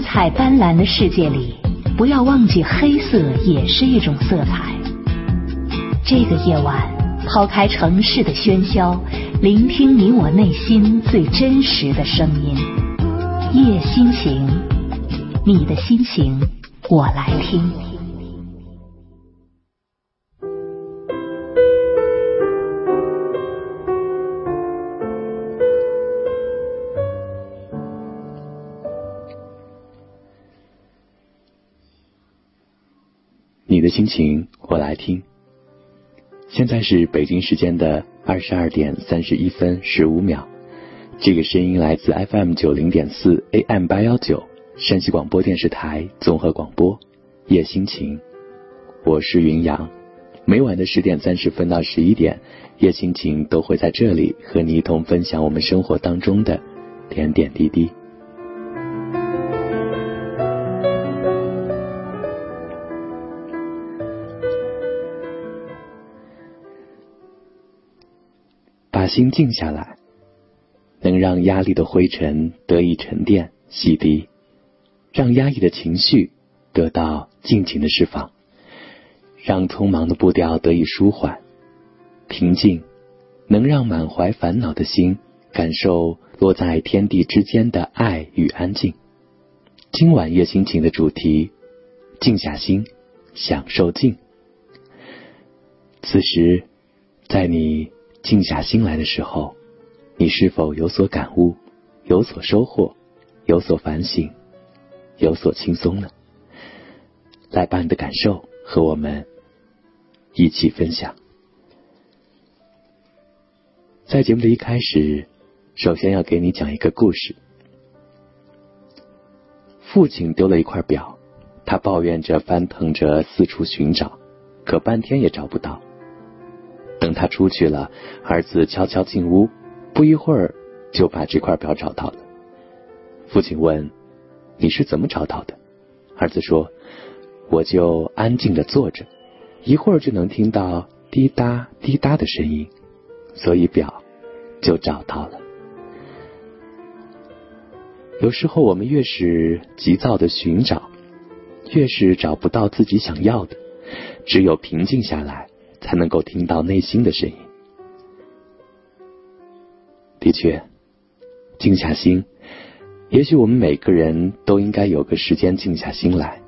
五彩斑斓的世界里，不要忘记黑色也是一种色彩。这个夜晚，抛开城市的喧嚣，聆听你我内心最真实的声音。夜心情，你的心情，我来听。你的心情，我来听。现在是北京时间的二十二点三十一分十五秒。这个声音来自 FM 九零点四 AM 八幺九山西广播电视台综合广播。夜心情，我是云阳。每晚的十点三十分到十一点，夜心情都会在这里和你一同分享我们生活当中的点点滴滴。把心静下来，能让压力的灰尘得以沉淀、洗涤，让压抑的情绪得到尽情的释放，让匆忙的步调得以舒缓、平静，能让满怀烦恼的心感受落在天地之间的爱与安静。今晚夜心情的主题：静下心，享受静。此时，在你。静下心来的时候，你是否有所感悟、有所收获、有所反省、有所轻松呢？来把你的感受和我们一起分享。在节目的一开始，首先要给你讲一个故事。父亲丢了一块表，他抱怨着翻腾着四处寻找，可半天也找不到。等他出去了，儿子悄悄进屋，不一会儿就把这块表找到了。父亲问：“你是怎么找到的？”儿子说：“我就安静的坐着，一会儿就能听到滴答滴答的声音，所以表就找到了。”有时候我们越是急躁的寻找，越是找不到自己想要的，只有平静下来。才能够听到内心的声音。的确，静下心，也许我们每个人都应该有个时间静下心来。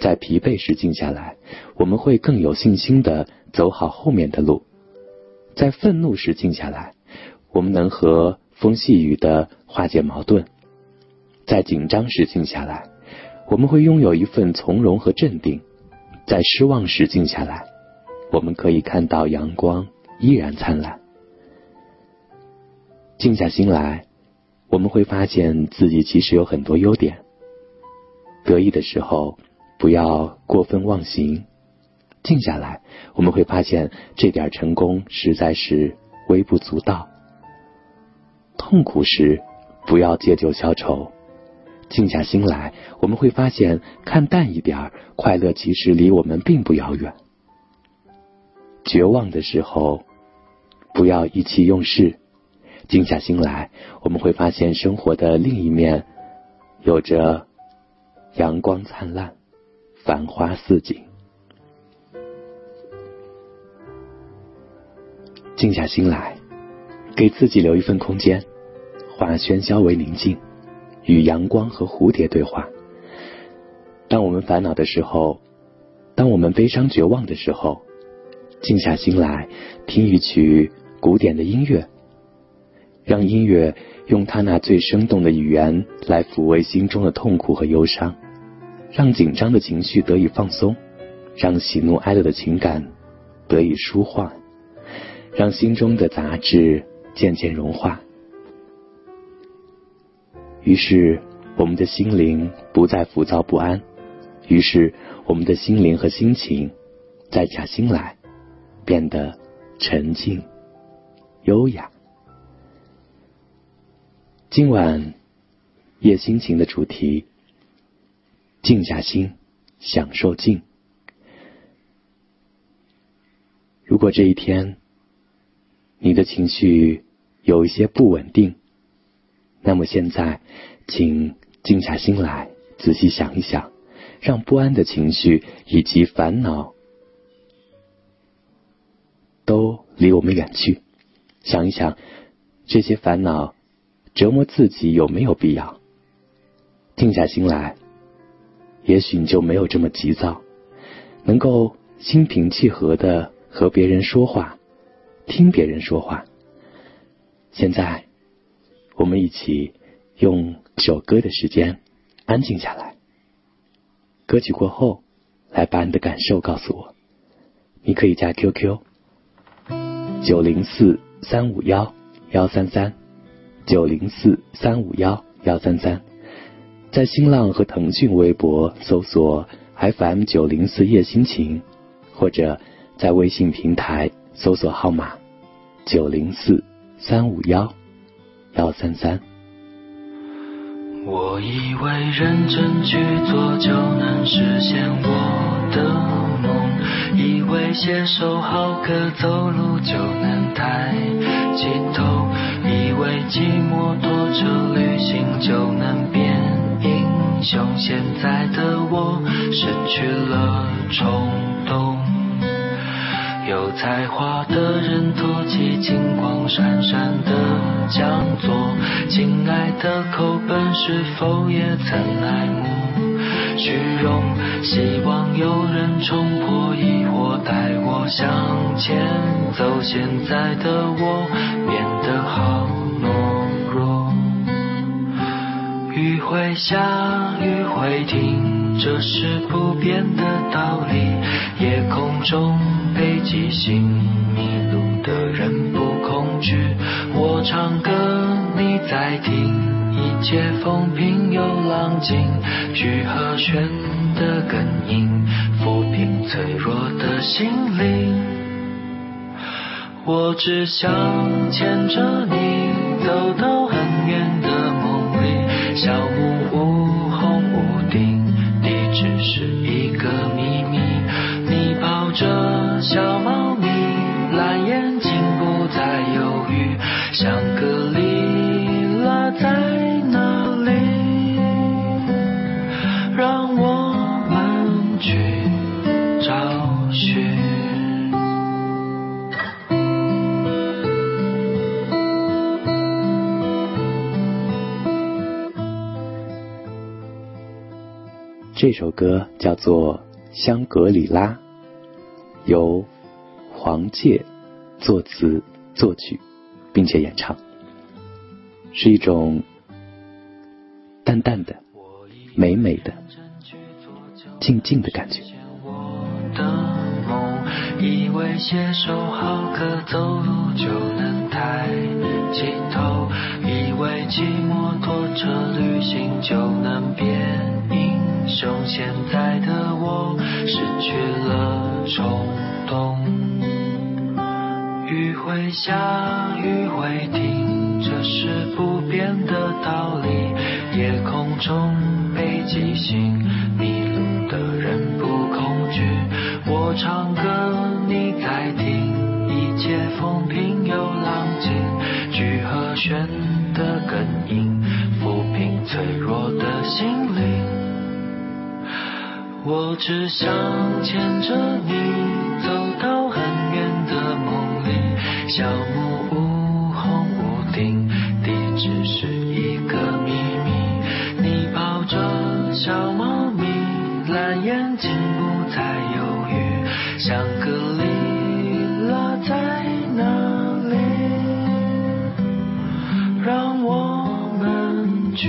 在疲惫时静下来，我们会更有信心的走好后面的路；在愤怒时静下来，我们能和风细雨的化解矛盾；在紧张时静下来，我们会拥有一份从容和镇定；在失望时静下来。我们可以看到阳光依然灿烂。静下心来，我们会发现自己其实有很多优点。得意的时候，不要过分忘形。静下来，我们会发现这点成功实在是微不足道。痛苦时，不要借酒消愁。静下心来，我们会发现看淡一点，快乐其实离我们并不遥远。绝望的时候，不要意气用事，静下心来，我们会发现生活的另一面，有着阳光灿烂、繁花似锦。静下心来，给自己留一份空间，化喧嚣为宁静，与阳光和蝴蝶对话。当我们烦恼的时候，当我们悲伤绝望的时候。静下心来，听一曲古典的音乐，让音乐用它那最生动的语言来抚慰心中的痛苦和忧伤，让紧张的情绪得以放松，让喜怒哀乐的情感得以舒缓，让心中的杂质渐渐融化。于是，我们的心灵不再浮躁不安；于是，我们的心灵和心情再下心来。变得沉静、优雅。今晚夜心情的主题：静下心，享受静。如果这一天你的情绪有一些不稳定，那么现在，请静下心来，仔细想一想，让不安的情绪以及烦恼离我们远去。想一想，这些烦恼折磨自己有没有必要？静下心来，也许你就没有这么急躁，能够心平气和的和别人说话，听别人说话。现在，我们一起用首歌的时间安静下来。歌曲过后，来把你的感受告诉我。你可以加 QQ：九零四三五幺幺三三，九零四三五幺幺三三。在新浪和腾讯微博搜索 FM 九零四夜心情，或者在微信平台搜索号码九零四。三五幺幺三三。我以为认真去做就能实现我，为写首好歌走路就能抬起头，以为骑摩托车旅行就能变英雄。现在的我失去了冲动。有才华的人托起金光闪闪的讲座，亲爱的口本是否也曾爱慕虚荣？希望有人冲破疑惑，带我向前走。现在的我变得好懦弱，雨会下，雨会停，这是不变的道理。夜空中。北极星，迷路的人不恐惧。我唱歌，你在听，一切风平又浪静。聚和弦的根音，抚平脆弱的心灵。我只想牵着你，走到很远的梦里。小木屋，红屋顶，地址是一个秘密。你抱着。小猫首歌叫做《香格里拉》。由黄玠作词作曲，并且演唱，是一种淡淡的、美美的、静静的感觉。以为写首好歌走路就能抬起头，以为骑摩托车旅行就能变像。现在的我失去了冲动，雨会下，雨会停，这是不变的道理。夜空中北极星，迷路的人不恐惧。我唱歌。你在听，一切风平又浪静，聚和弦的根音，抚平脆弱的心灵。我只想牵着你，走到很远的梦里。小木屋，红屋顶，地址是一个秘密。你抱着小猫咪，蓝眼睛不再犹豫，香格里。拉在哪里？让我们去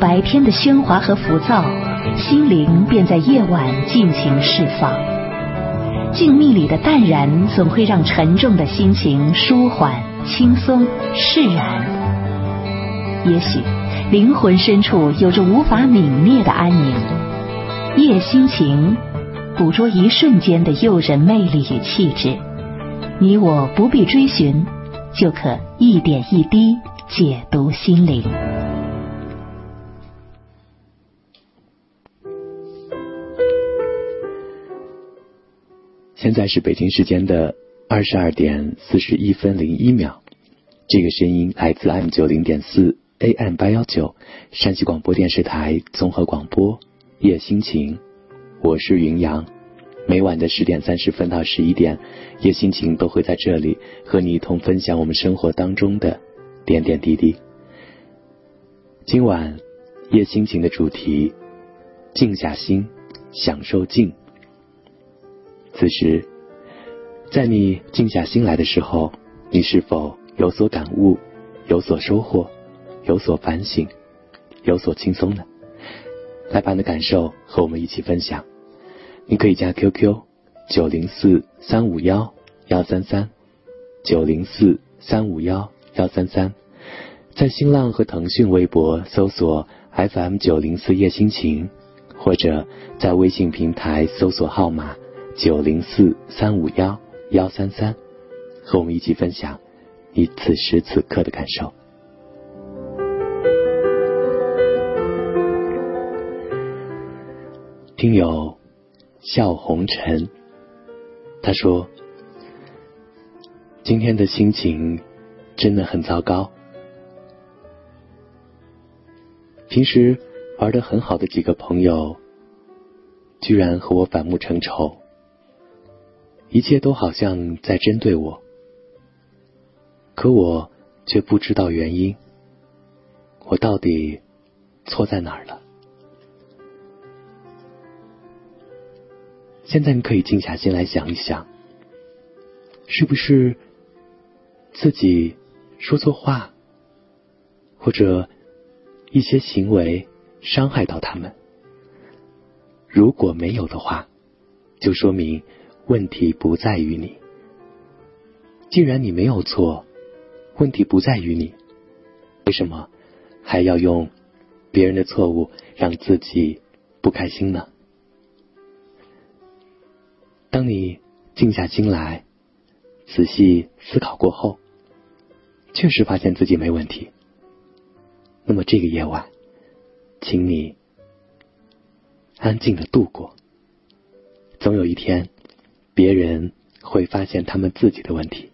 白天的喧哗和浮躁，心灵便在夜晚尽情释放。静谧里的淡然，总会让沉重的心情舒缓、轻松、释然。也许，灵魂深处有着无法泯灭的安宁。夜心情，捕捉一瞬间的诱人魅力与气质，你我不必追寻，就可一点一滴解读心灵。现在是北京时间的二十二点四十一分零一秒，这个声音来自 M 九零点四。AM 八幺九，山西广播电视台综合广播，夜心情，我是云阳。每晚的十点三十分到十一点，夜心情都会在这里和你一同分享我们生活当中的点点滴滴。今晚夜心情的主题：静下心，享受静。此时，在你静下心来的时候，你是否有所感悟，有所收获？有所反省，有所轻松呢？来把你的感受和我们一起分享。你可以加 QQ 九零四三五幺幺三三九零四三五幺幺三三，在新浪和腾讯微博搜索 FM 九零四夜心情，或者在微信平台搜索号码九零四三五幺幺三三，和我们一起分享你此时此刻的感受。听友笑红尘，他说：“今天的心情真的很糟糕。平时玩的很好的几个朋友，居然和我反目成仇，一切都好像在针对我，可我却不知道原因。我到底错在哪儿了？”现在你可以静下心来想一想，是不是自己说错话，或者一些行为伤害到他们？如果没有的话，就说明问题不在于你。既然你没有错，问题不在于你，为什么还要用别人的错误让自己不开心呢？当你静下心来，仔细思考过后，确实发现自己没问题。那么这个夜晚，请你安静的度过。总有一天，别人会发现他们自己的问题。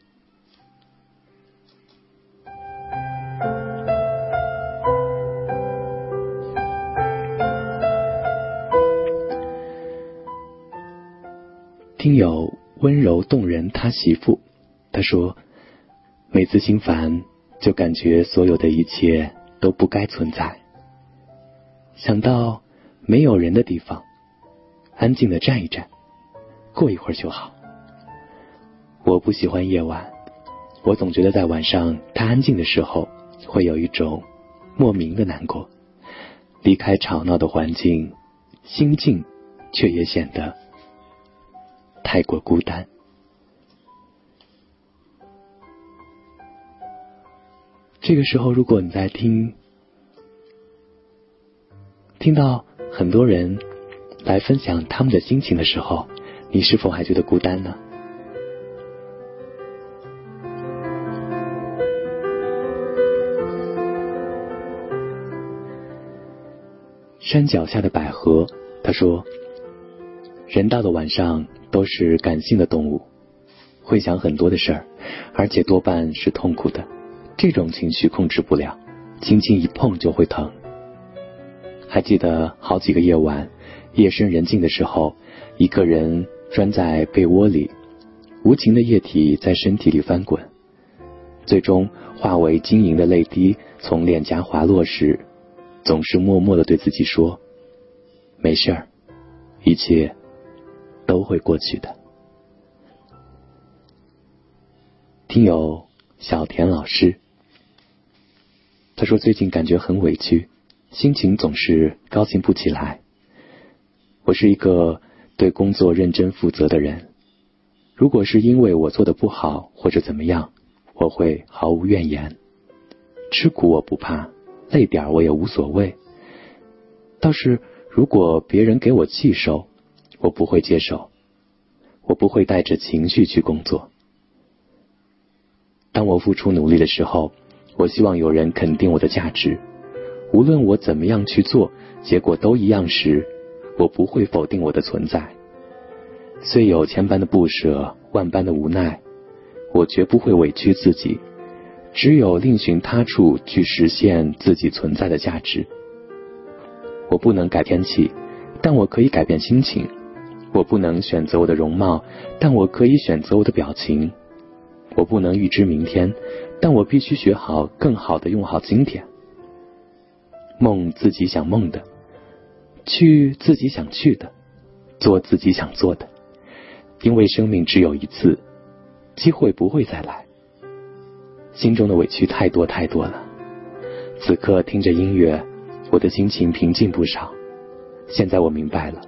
听友温柔动人，他媳妇，他说，每次心烦，就感觉所有的一切都不该存在。想到没有人的地方，安静的站一站，过一会儿就好。我不喜欢夜晚，我总觉得在晚上太安静的时候，会有一种莫名的难过。离开吵闹的环境，心静，却也显得。太过孤单。这个时候，如果你在听，听到很多人来分享他们的心情的时候，你是否还觉得孤单呢？山脚下的百合，他说：“人到了晚上。”都是感性的动物，会想很多的事儿，而且多半是痛苦的。这种情绪控制不了，轻轻一碰就会疼。还记得好几个夜晚，夜深人静的时候，一个人钻在被窝里，无情的液体在身体里翻滚，最终化为晶莹的泪滴从脸颊滑落时，总是默默的对自己说：“没事儿，一切。”都会过去的。听友小田老师，他说最近感觉很委屈，心情总是高兴不起来。我是一个对工作认真负责的人，如果是因为我做的不好或者怎么样，我会毫无怨言。吃苦我不怕，累点我也无所谓。倒是如果别人给我气受，我不会接受，我不会带着情绪去工作。当我付出努力的时候，我希望有人肯定我的价值。无论我怎么样去做，结果都一样时，我不会否定我的存在。虽有千般的不舍，万般的无奈，我绝不会委屈自己。只有另寻他处去实现自己存在的价值。我不能改天气，但我可以改变心情；我不能选择我的容貌，但我可以选择我的表情；我不能预知明天，但我必须学好更好的用好今天。梦自己想梦的，去自己想去的，做自己想做的。因为生命只有一次，机会不会再来。心中的委屈太多太多了。此刻听着音乐，我的心情平静不少。现在我明白了，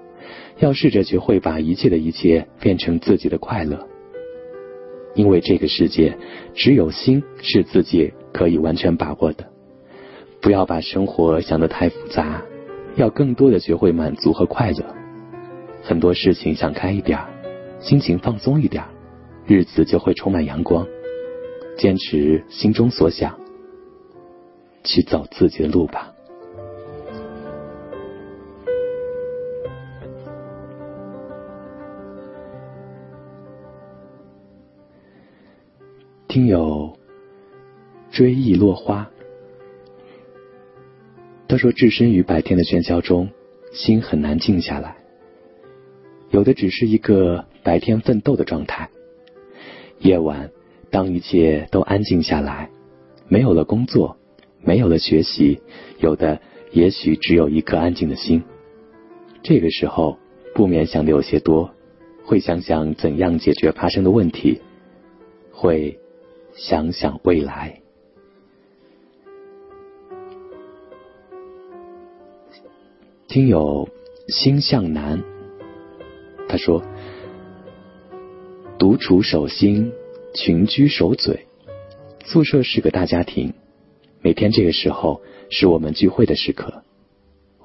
要试着学会把一切的一切变成自己的快乐。因为这个世界，只有心是自己可以完全把握的。不要把生活想得太复杂，要更多的学会满足和快乐。很多事情想开一点，心情放松一点，日子就会充满阳光。坚持心中所想，去走自己的路吧。听友追忆落花。他说：“置身于白天的喧嚣中，心很难静下来。有的只是一个白天奋斗的状态。夜晚，当一切都安静下来，没有了工作，没有了学习，有的也许只有一颗安静的心。这个时候，不免想的有些多，会想想怎样解决发生的问题，会想想未来。”听友心向南，他说：“独处守心，群居守嘴。宿舍是个大家庭，每天这个时候是我们聚会的时刻。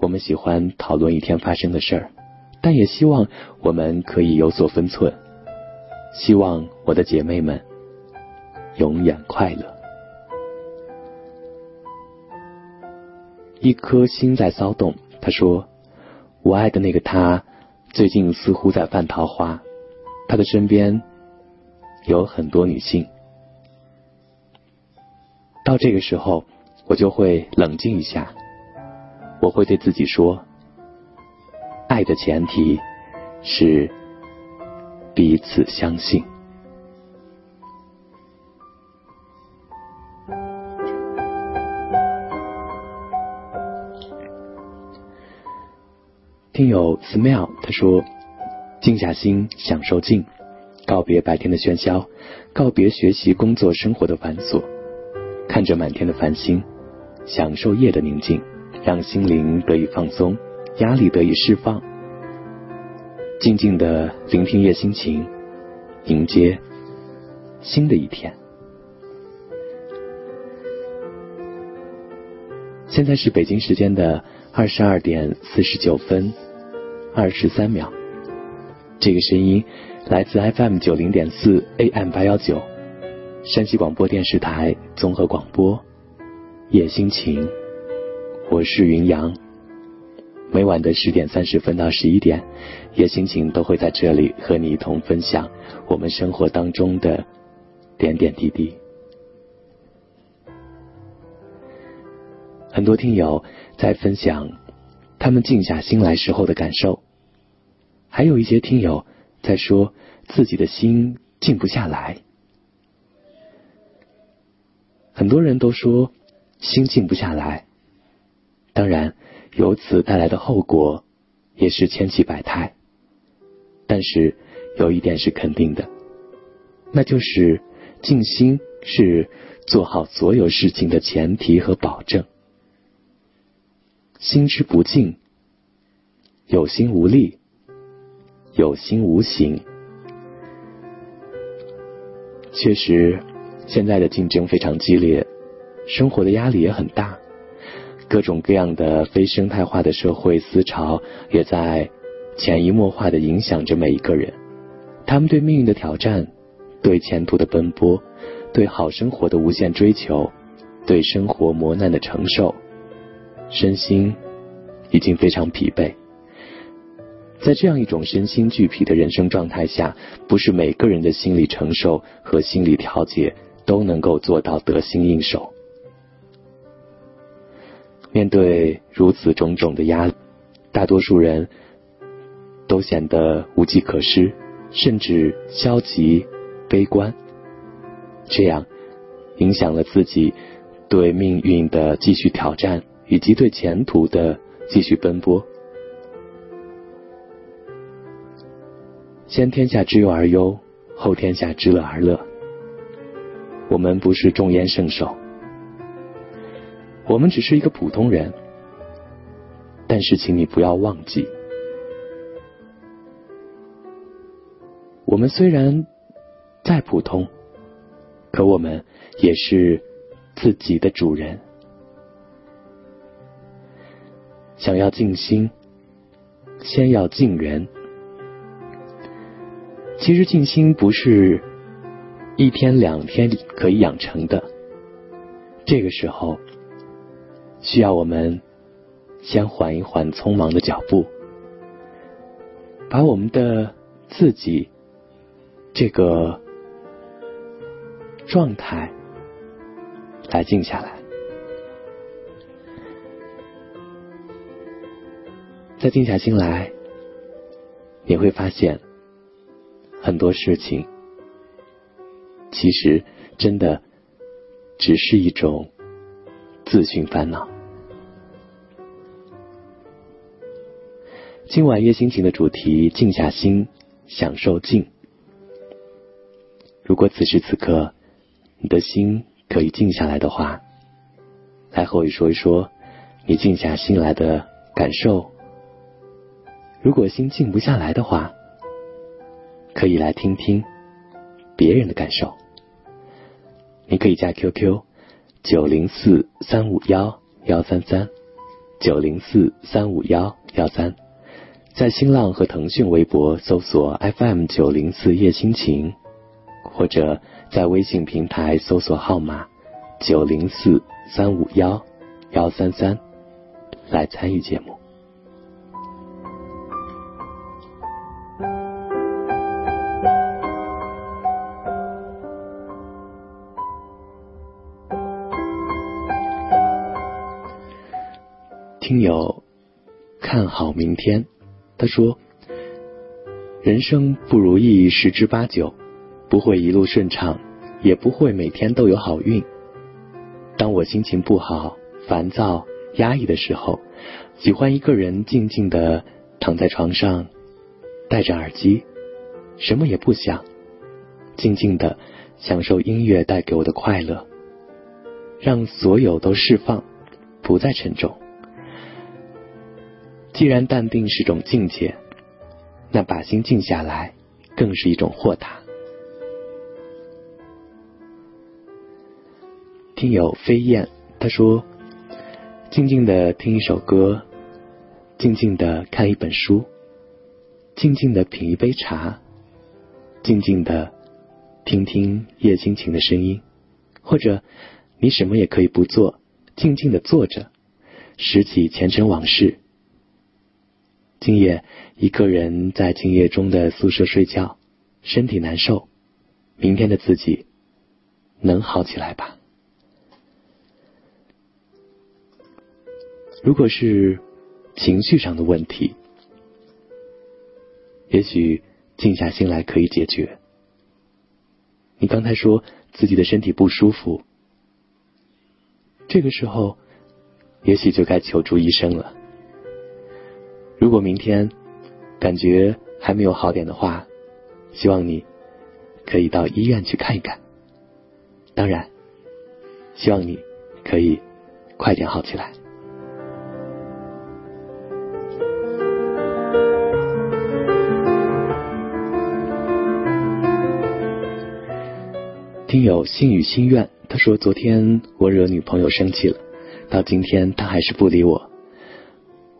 我们喜欢讨论一天发生的事儿，但也希望我们可以有所分寸。希望我的姐妹们永远快乐。一颗心在骚动。”他说：“我爱的那个他，最近似乎在犯桃花。他的身边有很多女性。到这个时候，我就会冷静一下。我会对自己说：爱的前提是彼此相信。”听友 smell 他说：“静下心，享受静，告别白天的喧嚣，告别学习、工作、生活的繁琐，看着满天的繁星，享受夜的宁静，让心灵得以放松，压力得以释放，静静的聆听夜心情，迎接新的一天。”现在是北京时间的。二十二点四十九分二十三秒，这个声音来自 FM 九零点四 AM 八幺九，山西广播电视台综合广播，夜心情，我是云阳。每晚的十点三十分到十一点，夜心情都会在这里和你一同分享我们生活当中的点点滴滴。很多听友在分享他们静下心来时候的感受，还有一些听友在说自己的心静不下来。很多人都说心静不下来，当然由此带来的后果也是千奇百态。但是有一点是肯定的，那就是静心是做好所有事情的前提和保证。心之不静，有心无力，有心无形。确实，现在的竞争非常激烈，生活的压力也很大。各种各样的非生态化的社会思潮也在潜移默化的影响着每一个人。他们对命运的挑战，对前途的奔波，对好生活的无限追求，对生活磨难的承受，身心已经非常疲惫。在这样一种身心俱疲的人生状态下，不是每个人的心理承受和心理调节都能够做到得心应手。面对如此种种的压力，大多数人都显得无计可施，甚至消极、悲观，这样影响了自己对命运的继续挑战，以及对前途的继续奔波。先天下之忧而忧，后天下之乐而乐。我们不是众烟圣手。我们只是一个普通人，但是请你不要忘记，我们虽然再普通，可我们也是自己的主人。想要静心，先要静人。其实静心不是一天两天可以养成的，这个时候。需要我们先缓一缓匆忙的脚步，把我们的自己这个状态来静下来。再静下心来，你会发现很多事情其实真的只是一种自寻烦恼。今晚月心情的主题：静下心，享受静。如果此时此刻你的心可以静下来的话，来和我说一说你静下心来的感受。如果心静不下来的话，可以来听听别人的感受。你可以加 QQ 九零四三五幺幺三三九零四三五幺幺三。在新浪和腾讯微博搜索 FM 九零四叶心情，或者在微信平台搜索号码九零四三五幺幺三三来参与节目。听友看好明天。他说：“人生不如意十之八九，不会一路顺畅，也不会每天都有好运。当我心情不好、烦躁、压抑的时候，喜欢一个人静静的躺在床上，戴着耳机，什么也不想，静静的享受音乐带给我的快乐，让所有都释放，不再沉重。”既然淡定是种境界，那把心静下来，更是一种豁达。听友飞燕他说：“静静的听一首歌，静静的看一本书，静静的品一杯茶，静静的听听叶心情的声音，或者你什么也可以不做，静静的坐着，拾起前尘往事。”今夜一个人在静夜中的宿舍睡觉，身体难受。明天的自己能好起来吧？如果是情绪上的问题，也许静下心来可以解决。你刚才说自己的身体不舒服，这个时候也许就该求助医生了。如果明天感觉还没有好点的话，希望你可以到医院去看一看。当然，希望你可以快点好起来。听友心语心愿，他说昨天我惹女朋友生气了，到今天他还是不理我。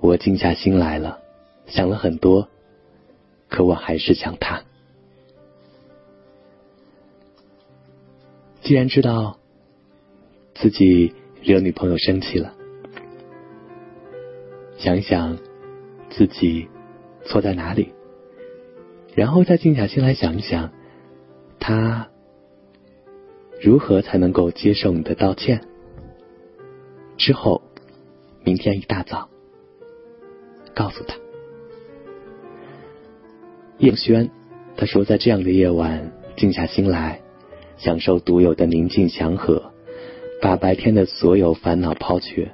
我静下心来了，想了很多，可我还是想他。既然知道自己惹女朋友生气了，想一想自己错在哪里，然后再静下心来想一想，他如何才能够接受你的道歉。之后，明天一大早告诉他。叶轩他说，在这样的夜晚，静下心来。享受独有的宁静祥和，把白天的所有烦恼抛却，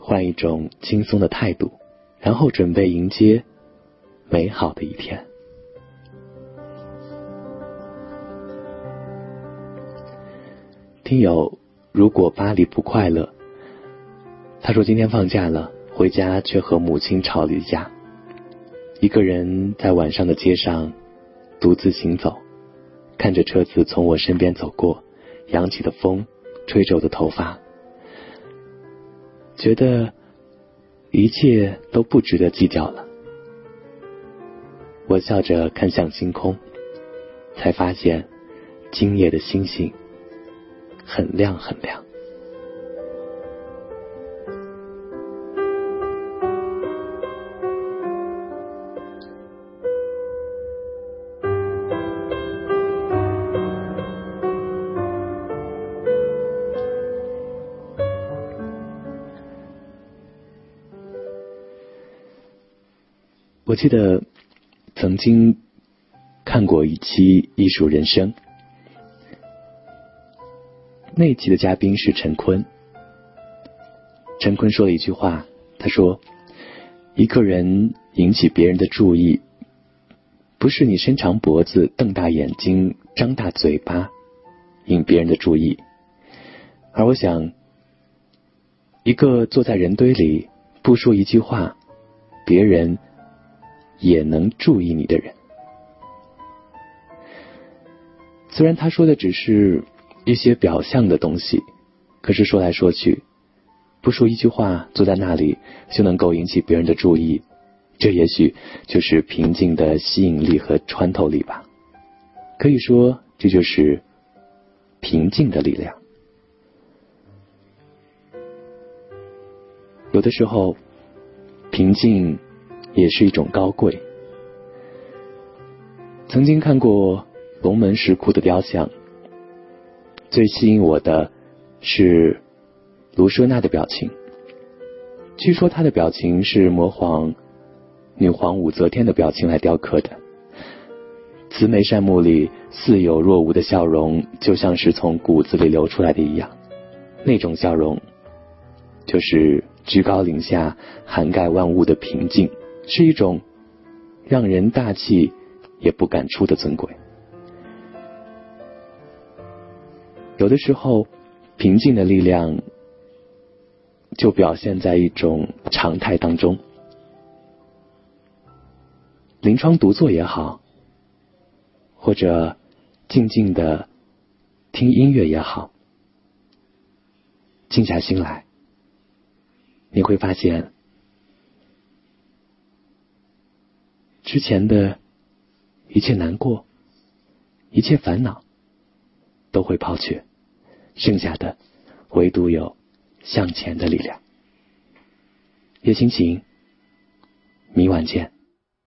换一种轻松的态度，然后准备迎接美好的一天。听友，如果巴黎不快乐，他说今天放假了，回家却和母亲吵了一架，一个人在晚上的街上独自行走。看着车子从我身边走过，扬起的风吹着我的头发，觉得一切都不值得计较了。我笑着看向星空，才发现今夜的星星很亮很亮。我记得曾经看过一期《艺术人生》，那一期的嘉宾是陈坤。陈坤说了一句话，他说：“一个人引起别人的注意，不是你伸长脖子、瞪大眼睛、张大嘴巴引别人的注意，而我想，一个坐在人堆里不说一句话，别人。”也能注意你的人，虽然他说的只是一些表象的东西，可是说来说去，不说一句话，坐在那里就能够引起别人的注意，这也许就是平静的吸引力和穿透力吧。可以说，这就是平静的力量。有的时候，平静。也是一种高贵。曾经看过龙门石窟的雕像，最吸引我的是卢舍那的表情。据说她的表情是模仿女皇武则天的表情来雕刻的，慈眉善目里似有若无的笑容，就像是从骨子里流出来的一样。那种笑容，就是居高临下、涵盖万物的平静。是一种让人大气也不敢出的尊贵。有的时候，平静的力量就表现在一种常态当中。临窗独坐也好，或者静静的听音乐也好，静下心来，你会发现。之前的一切难过，一切烦恼，都会抛却，剩下的唯独有向前的力量。夜心情，明晚见。